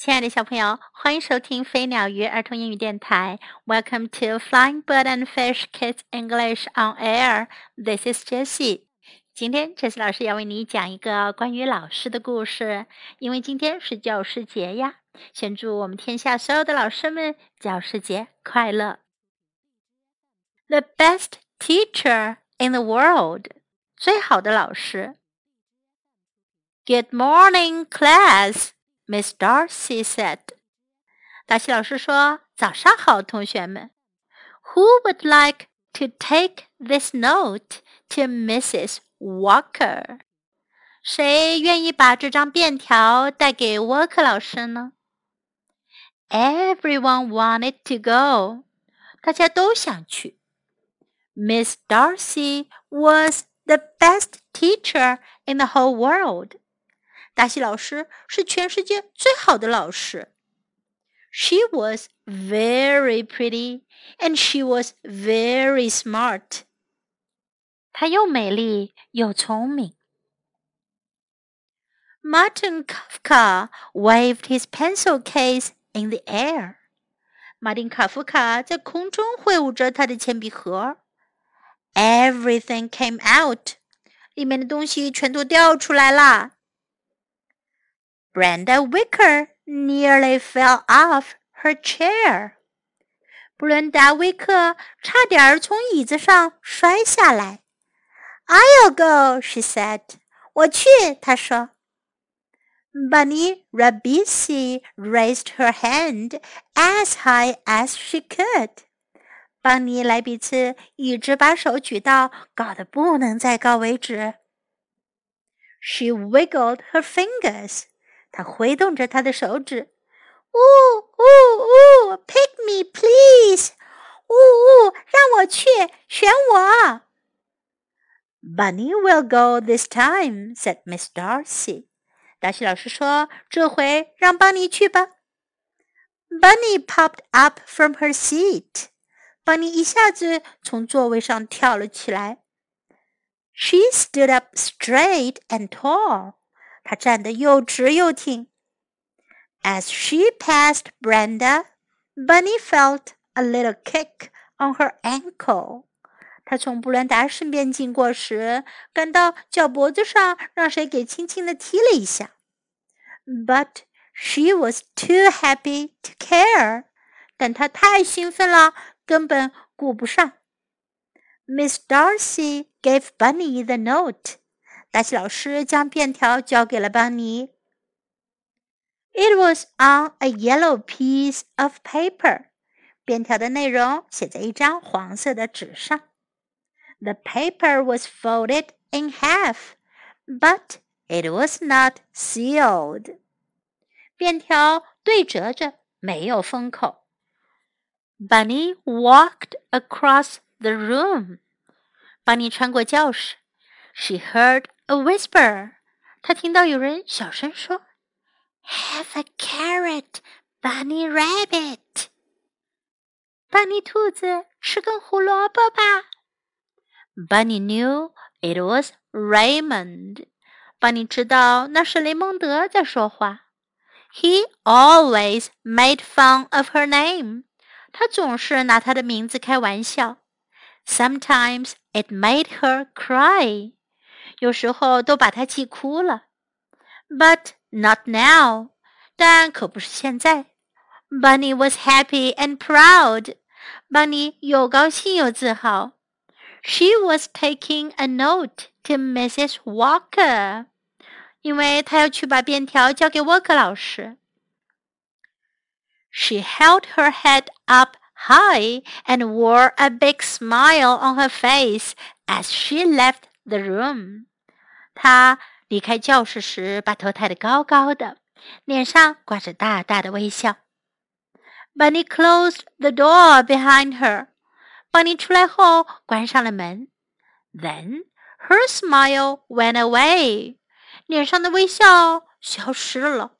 亲爱的小朋友，欢迎收听飞鸟鱼儿童英语电台。Welcome to Flying Bird and Fish Kids English on Air. This is Jessie. 今天，Jessie 老师要为你讲一个关于老师的故事。因为今天是教师节呀，先祝我们天下所有的老师们教师节快乐。The best teacher in the world，最好的老师。Good morning, class. Miss Darcy said. 达西老师说：“早上好，同学们。Who would like to take this note to Mrs. Walker？谁愿意把这张便条带给沃克老师呢？Everyone wanted to go. 大家都想去。Miss Darcy was the best teacher in the whole world. 达西老师是全世界最好的老师。She was very pretty and she was very smart. 她又美丽又聪明。Martin Kafka waved his pencil case in the air. 马丁·卡夫卡在空中挥舞着他的铅笔盒。Everything came out. 里面的东西全都掉出来啦。 Brenda Wicker nearly fell off her chair. 布伦达·威克差点儿从椅子上摔下来。"I'll go," she said. 我去，她说。Bunny Rabissi raised her hand as high as she could. 邦尼莱比茨一直把手举到高的不能再高为止。She wiggled her fingers. 他挥动着他的手指，呜呜呜，Pick me, please！呜呜，让我去，选我。Bunny will go this time," said Miss Darcy. 达西老师说：“这回让邦尼去吧。” Bunny popped up from her seat. 邦尼一下子从座位上跳了起来。She stood up straight and tall. 她站得又直又挺。As she passed Brenda, Bunny felt a little kick on her ankle. 她从布伦达身边经过时，感到脚脖子上让谁给轻轻地踢了一下。But she was too happy to care. 但她太兴奋了，根本顾不上。Miss Darcy gave Bunny the note. 达西老师将便条交给了邦尼。It was on a yellow piece of paper. 便条的内容写在一张黄色的纸上。The paper was folded in half, but it was not sealed. 便条对折着，没有封口。Bunny walked across the room. 邦尼穿过教室。 She heard a whisper. 她听到有人小声说：“Have a carrot, Bunny Rabbit。”班尼兔子吃根胡萝卜吧。Bunny knew it was Raymond. 班尼知道那是雷蒙德在说话。He always made fun of her name. 他总是拿她的名字开玩笑。Sometimes it made her cry. 有时候都把他气哭了。But not now，但可不是现在。Bunny was happy and proud。Bunny 又高兴又自豪。She was taking a note to Mrs. Walker，因为她要去把便条交给沃克老师。She held her head up high and wore a big smile on her face as she left the room. 他离开教室时，把头抬得高高的，脸上挂着大大的微笑。Bunny closed the door behind her. 邦尼出来后关上了门。Then her smile went away. 脸上的微笑消失了。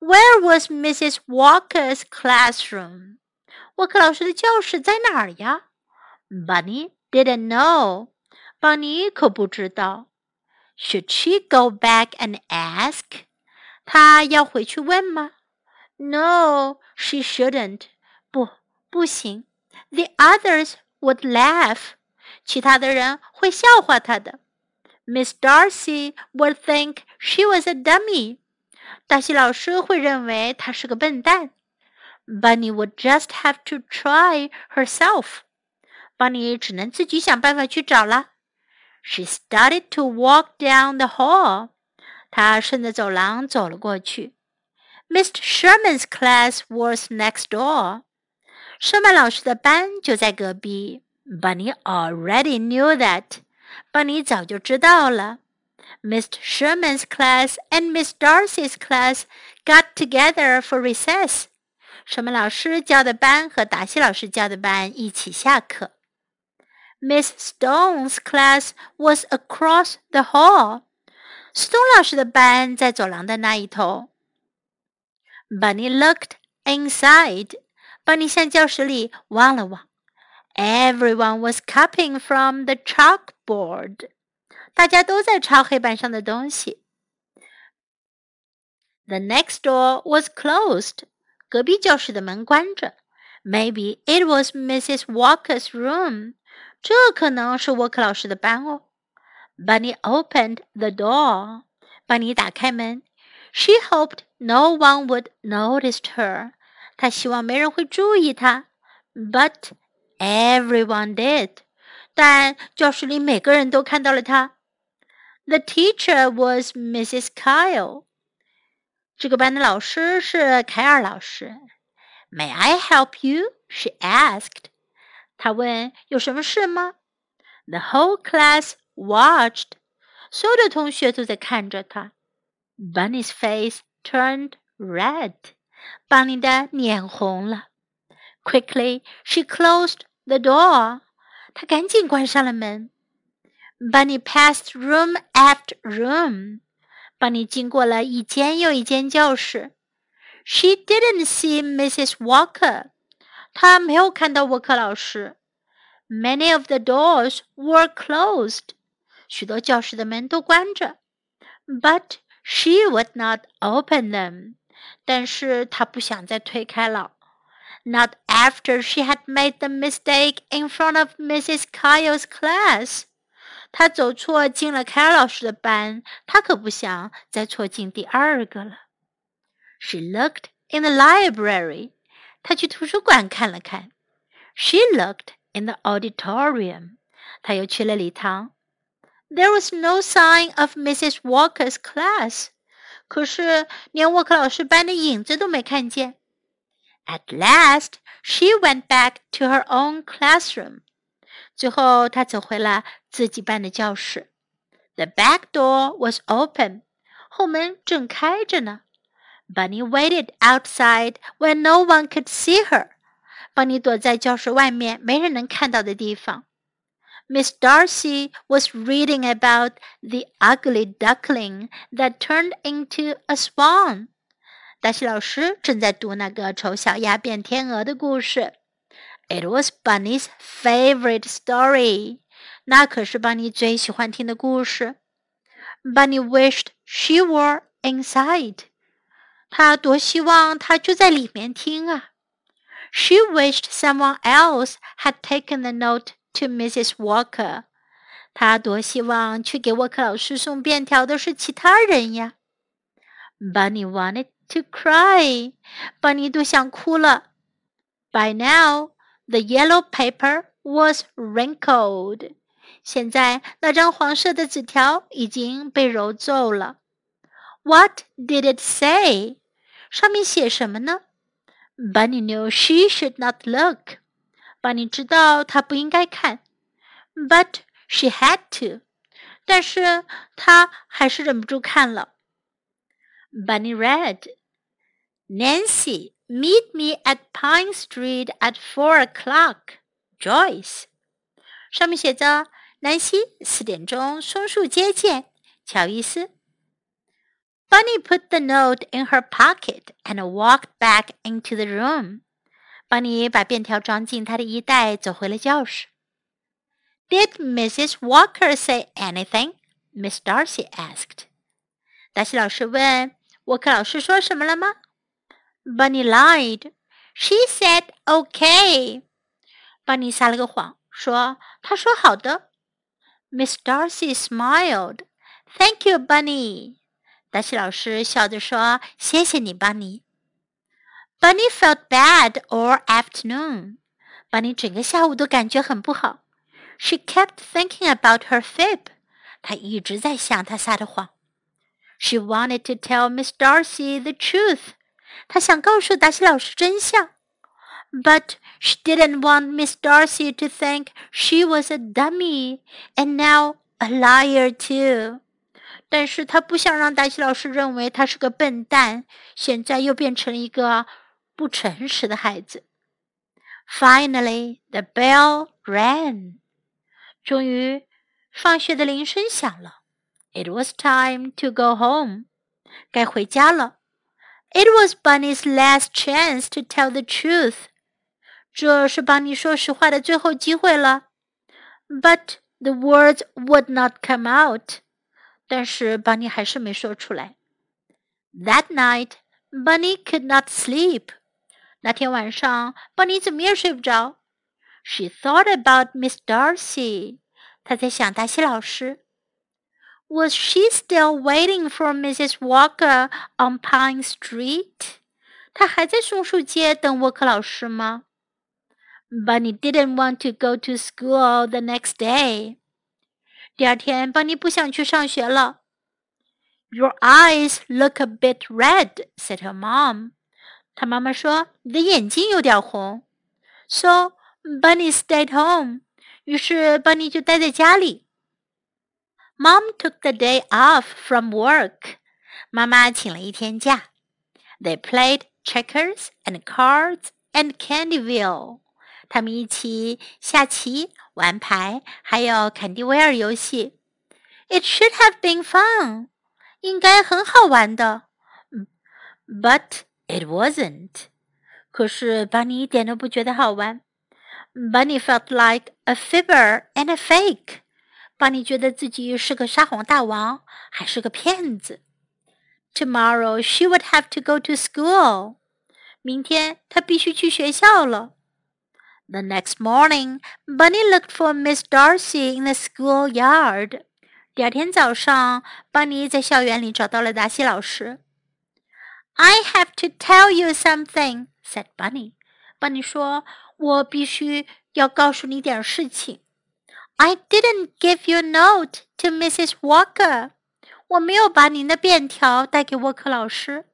Where was Mrs. Walker's classroom? 沃克老师的教室在哪儿呀？Bunny didn't know. 邦尼可不知道。 should she go back and ask? 她要回去问吗 No, she shouldn't. 不，不行。The others would laugh. 其他的人会笑话她的。Miss Darcy would think she was a dummy. 达西老师会认为她是个笨蛋。Bunny would just have to try herself. Bunny 只能自己想办法去找了。 She started to walk down the hall. 她顺着走廊走了过去。Mr. Sherman's class was next door. 舍曼老师的班就在隔壁。Bunny already knew that. Bunny 早就知道了。Mr. Sherman's class and Miss Darcy's class got together for recess. 舍曼老师教的班和达西老师教的班一起下课。 Miss Stone's class was across the hall. Stone 老师的班在走廊的那一头。Bunny looked inside. Bunny 向教室里望了望。Everyone was copying from the chalkboard. 大家都在抄黑板上的东西。The next door was closed. 隔壁教室的门关着。Maybe it was Mrs. Walker's room. 这可能是沃克老师的班哦。Bunny opened the door. 班尼打开门。She hoped no one would notice her. 她希望没人会注意她。But everyone did. 但教室里每个人都看到了她。The teacher was Mrs. Kyle. 这个班的老师是凯尔老师。May I help you? She asked. 他问有什么事吗？The whole class watched. 所有的同学都在看着他。Bunny's face turned red. 邦尼的脸红了。Quickly, she closed the door. 她赶紧关上了门。Bunny passed room after room. 邦尼经过了一间又一间教室。She didn't see Mrs. Walker. 她没有看到沃克老师。Many of the doors were closed. 许多教室的门都关着。But she would not open them. 但是她不想再推开了。Not after she had made the mistake in front of Mrs. Kyle's class. 他走错进了凯尔老师的班，他可不想再错进第二个了。She looked in the library. 她去图书馆看了看。She looked in the auditorium. 她又去了礼堂。There was no sign of Mrs. Walker's class. 可是连沃克老师班的影子都没看见。At last, she went back to her own classroom. 最后，她走回了自己班的教室。The back door was open，后门正开着呢。Bunny waited outside where no one could see her。邦尼躲在教室外面没人能看到的地方。Miss Darcy was reading about the ugly duckling that turned into a swan。达西老师正在读那个丑小鸭变天鹅的故事。It was Bunny's favorite story. 那可是邦尼最喜欢听的故事。Bunny wished she were inside. 他多希望他就在里面听啊。She wished someone else had taken the note to Mrs. Walker. 她多希望去给沃克老师送便条的是其他人呀。Bunny wanted to cry. 邦尼都想哭了。By now, the yellow paper was wrinkled. 现在那张黄色的纸条已经被揉皱了。What did it say? 上面写什么呢？Bunny knew she should not look. Bunny 知道她不应该看，but she had to. 但是她还是忍不住看了。Bunny read, Nancy, Meet me at Pine Street at four o'clock. Joyce，上面写着：“南希，四点钟，松树街见。”乔伊斯。Bunny put the note in her pocket and walked back into the room. 邦尼把便条装进他的衣袋，走回了教室。Did Mrs. Walker say anything? Miss Darcy asked. 达西老师问：“沃克老师说什么了吗？” Bunny lied. She said okay. Bunny 撒了个谎，说她说好的。Miss Darcy smiled. Thank you, Bunny. 达西老师笑着说：“谢谢你，Bunny。” Bunny felt bad all afternoon. Bunny 整个下午都感觉很不好。She kept thinking about her fib. 她一直在想她撒的谎。She wanted to tell Miss Darcy the truth. 她想告诉达西老师真相。But she didn't want Miss Darcy to think she was a dummy and now a liar too. 但是他不想让达西老师认为他是个笨蛋，现在又变成了一个不诚实的孩子。Finally, the bell rang. 终于，放学的铃声响了。It was time to go home. 该回家了。It was Bunny's last chance to tell the truth. 这是邦尼说实话的最后机会了。But the words would not come out. 但是邦尼还是没说出来。That night, Bunny could not sleep. 那天晚上，邦尼怎么也睡不着。She thought about Miss Darcy. 她在想达西老师。Was she still waiting for Mrs. Walker on Pine Street? 她还在松树街等沃克老师吗？Bunny didn't want to go to school the next day. 第二天，邦尼不想去上学了。Your eyes look a bit red," said her mom. 她妈妈说：“你的眼睛有点红。” So Bunny stayed home. 于是邦尼就待在家里。Mom took the day off from work. 妈妈请了一天假。They played checkers and cards and Candyville. 他们一起下棋、 玩牌，还有坎迪维尔游戏。It should have been fun，应该很好玩的。But it wasn't。可是班尼一点都不觉得好玩。Bunny felt like a fibber and a fake。班尼觉得自己是个撒谎大王，还是个骗子。Tomorrow she would have to go to school。明天她必须去学校了。 The next morning, Bunny looked for Miss Darcy in the schoolyard. 第二天早上，邦尼在校园里找到了达西老师。I have to tell you something," said Bunny. 邦尼说：“我必须要告诉你点事情。I didn't give your note to Mrs. Walker. 我没有把您的便条带给沃克老师。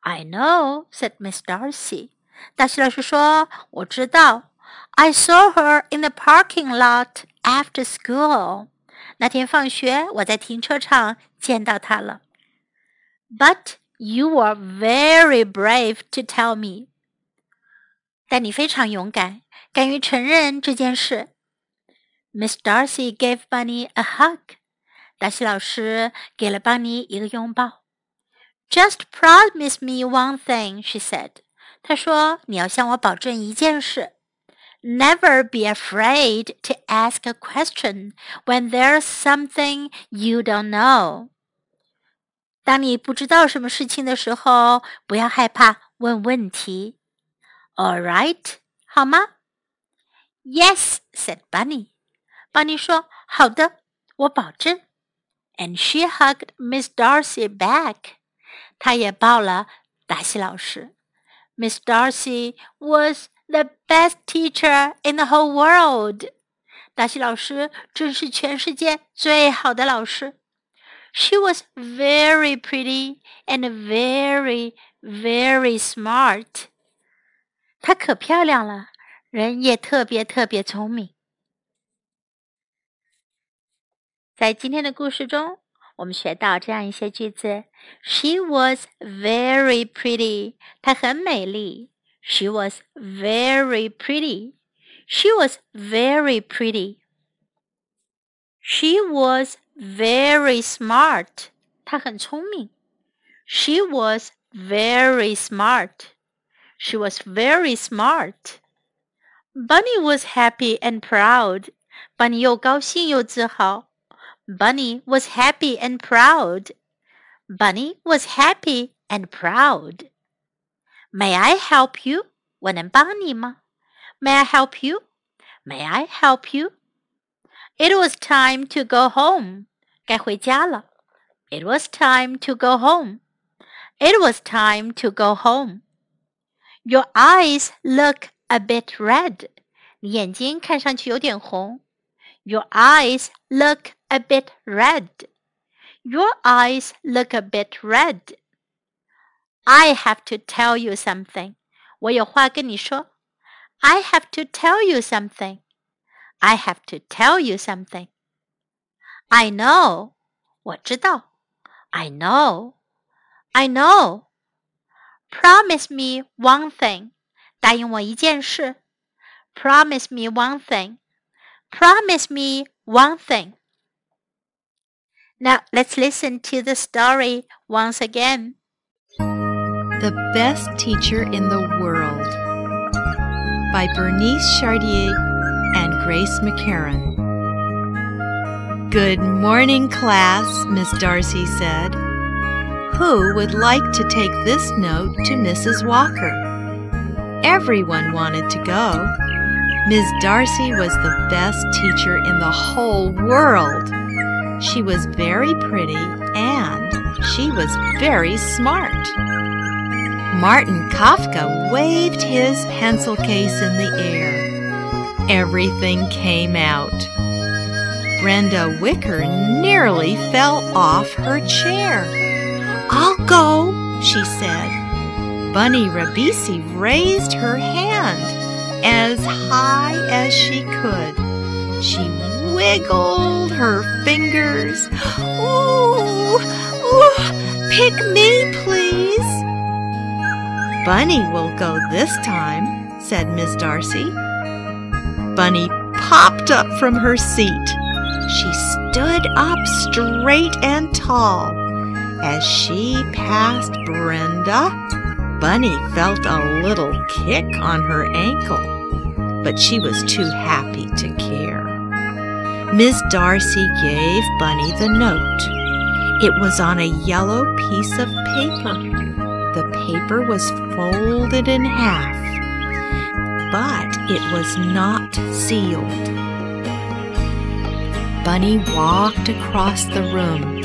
I know," said Miss Darcy. 大西老师说：“我知道，I saw her in the parking lot after school。那天放学，我在停车场见到她了。But you were very brave to tell me。但你非常勇敢，敢于承认这件事。Miss Darcy gave Bunny a hug。达西老师给了邦尼一个拥抱。Just promise me one thing, she said. 他说：“你要向我保证一件事，Never be afraid to ask a question when there's something you don't know。当你不知道什么事情的时候，不要害怕问问题。All right，好吗？Yes said Bunny。Bunny 说：“好的，我保证。” And she hugged Miss Darcy back。她也抱了达西老师。 Miss Darcy was the best teacher in the whole world. 达西老师真是全世界最好的老师。She was very pretty and very, very smart. 她可漂亮了，人也特别特别聪明。在今天的故事中， 我们学到这样一些句子：She was very pretty，她很美丽。She was very pretty. She was very pretty. She was very smart. 她很聪明。She was very smart. She was very smart. Bunny was happy and proud. Bunny 又高兴又自豪。 Bunny was happy and proud. Bunny was happy and proud. May I help you？我能帮你吗？May I help you? May I help you? It was time to go home. 该回家了。It was time to go home. It was time to go home. Your eyes look a bit red. 你眼睛看上去有点红。Your eyes look a bit red. Your eyes look a bit red. I have to tell you something. 我有话跟你说。I have to tell you something. I have to tell you something. I know. 我知道。I know. I know. Promise me one thing. 答应我一件事。Promise me one thing. Promise me one thing. Now let's listen to the story once again. The Best Teacher in the World by Bernice Chardiet and Grace McCarran. Good morning, class, Miss Darcy said. Who would like to take this note to Mrs. Walker? Everyone wanted to go. Miss Darcy was the best teacher in the whole world. She was very pretty and she was very smart. Martin Kafka waved his pencil case in the air. Everything came out. Brenda Wicker nearly fell off her chair. I'll go, she said. Bunny Rabissi raised her hand as high as she could. She wiggled her fingers. Ooh, ooh, pick me, please. Bunny will go this time, said Miss Darcy. Bunny popped up from her seat. She stood up straight and tall. As she passed Brenda, Bunny felt a little kick on her ankle, but she was too happy to care. Miss Darcy gave Bunny the note. It was on a yellow piece of paper. The paper was folded in half, but it was not sealed. Bunny walked across the room.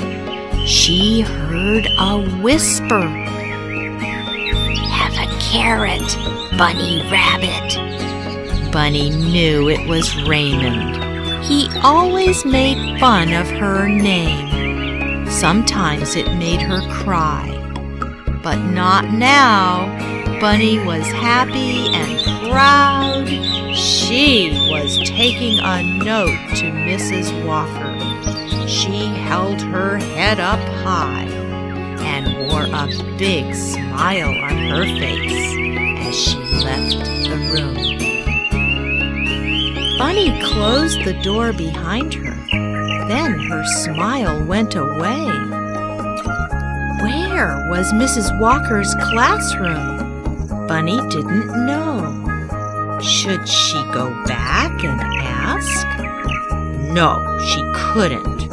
She heard a whisper. Have a carrot, Bunny Rabbit. Bunny knew it was Raymond. He always made fun of her name. Sometimes it made her cry. But not now. Bunny was happy and proud. She was taking a note to Mrs. Walker. She held her head up high and wore a big smile on her face as she left the room. Bunny closed the door behind her. Then her smile went away. Where was Mrs. Walker's classroom? Bunny didn't know. Should she go back and ask? No, she couldn't.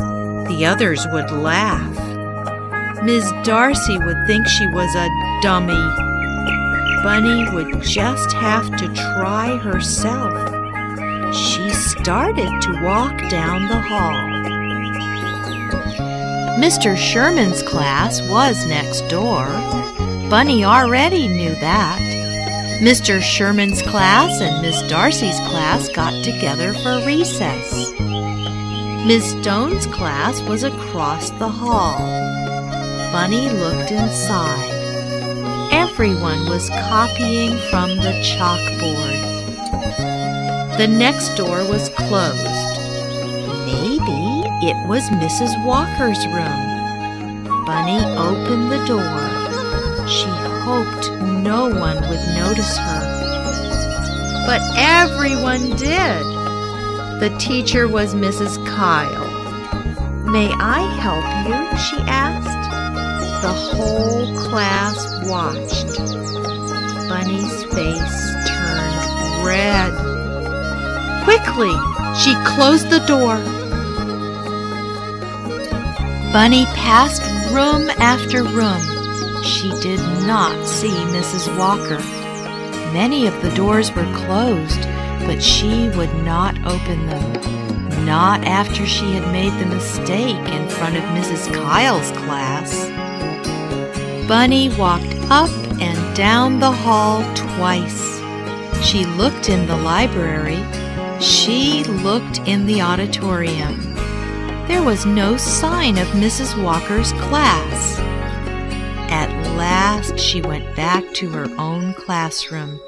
The others would laugh. Miss Darcy would think she was a dummy. Bunny would just have to try herself. She started to walk down the hall. Mr. Sherman's class was next door. Bunny already knew that. Mr. Sherman's class and Miss Darcy's class got together for recess. Miss Stone's class was across the hall. Bunny looked inside. Everyone was copying from the chalkboard. The next door was closed. Maybe it was Mrs. Walker's room. Bunny opened the door. She hoped no one would notice her. But everyone did. The teacher was Mrs. Kyle. May I help you? she asked. The whole class watched. Bunny's face turned red. Quickly, she closed the door. Bunny passed room after room. She did not see Mrs. Walker. Many of the doors were closed, but she would not open them. Not after she had made the mistake in front of Mrs. Kyle's class. Bunny walked up and down the hall twice. She looked in the library. She looked in the auditorium. There was no sign of Mrs. Walker's class. At last she went back to her own classroom.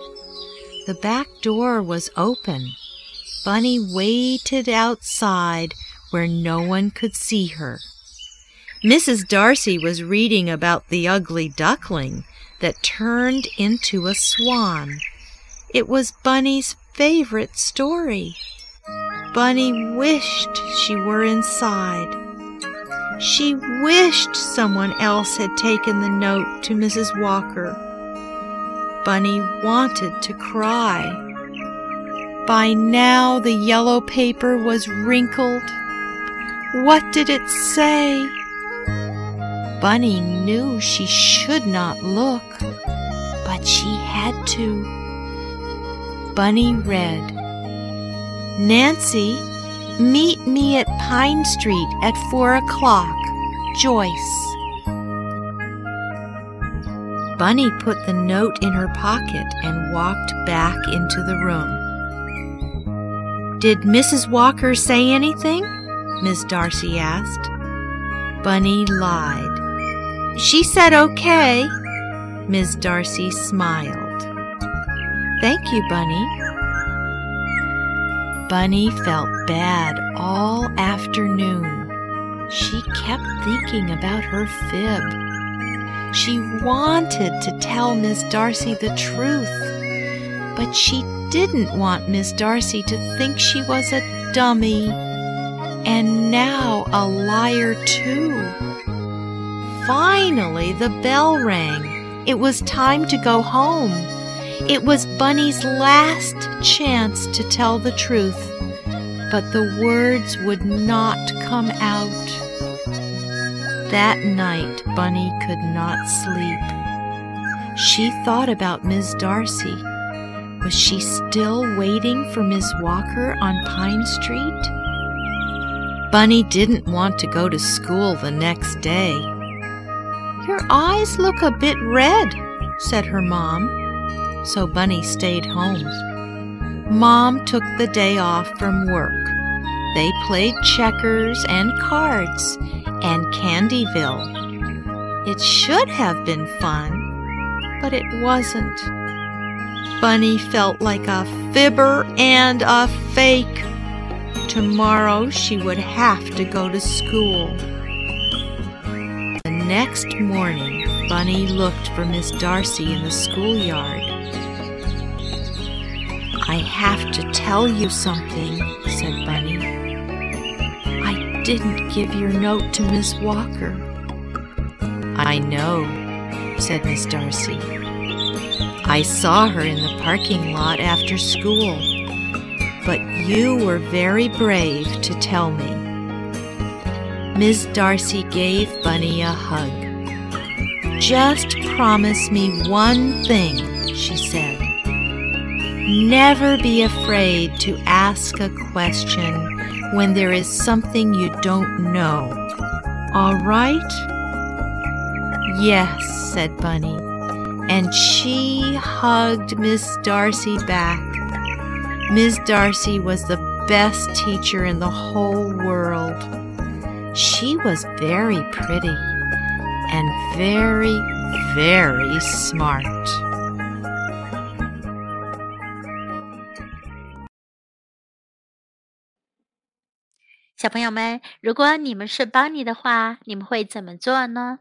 The back door was open. Bunny waited outside where no one could see her. Mrs. Darcy was reading about the ugly duckling that turned into a swan. It was Bunny's favorite story. Bunny wished she were inside. She wished someone else had taken the note to Mrs. Walker. Bunny wanted to cry. By now the yellow paper was wrinkled. What did it say? Bunny knew she should not look, but she had to. Bunny read, Nancy, meet me at Pine Street at four o'clock. Joyce. Bunny put the note in her pocket and walked back into the room. Did Mrs. Walker say anything? Miss Darcy asked. Bunny lied. She said okay. Miss Darcy smiled. Thank you, Bunny. Bunny felt bad all afternoon. She kept thinking about her fib. She wanted to tell Miss Darcy the truth, but she didn't want Miss Darcy to think she was a dummy and now a liar too. Finally, the bell rang. It was time to go home. It was Bunny's last chance to tell the truth, but the words would not come out. That night, Bunny could not sleep. She thought about Miss Darcy. Was she still waiting for Miss Walker on Pine Street? Bunny didn't want to go to school the next day. Your eyes look a bit red, said her mom so Bunny stayed home. Mom took the day off from work. They played checkers and cards and Candyville. It should have been fun, but it wasn't. Bunny felt like a fibber and a fake. Tomorrow she would have to go to school. The next morning, Bunny looked for Miss Darcy in the schoolyard. I have to tell you something, said Bunny. I didn't give your note to Miss Walker. I know, said Miss Darcy. I saw her in the parking lot after school, but you were very brave to tell me. Miss Darcy gave Bunny a hug. Just promise me one thing, she said. Never be afraid to ask a question when there is something you don't know. All right? Yes, said Bunny, and she hugged Miss Darcy back. Miss Darcy was the best teacher in the whole world. She was very pretty and very, very smart. 小朋友们，如果你们是邦尼的话，你们会怎么做呢？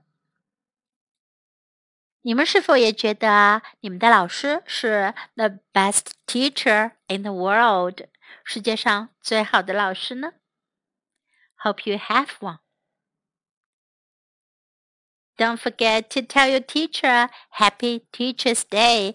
你们是否也觉得你们的老师是 the best teacher in the world，世界上最好的老师呢？Hope you have one. Don't forget to tell your teacher Happy Teacher's Day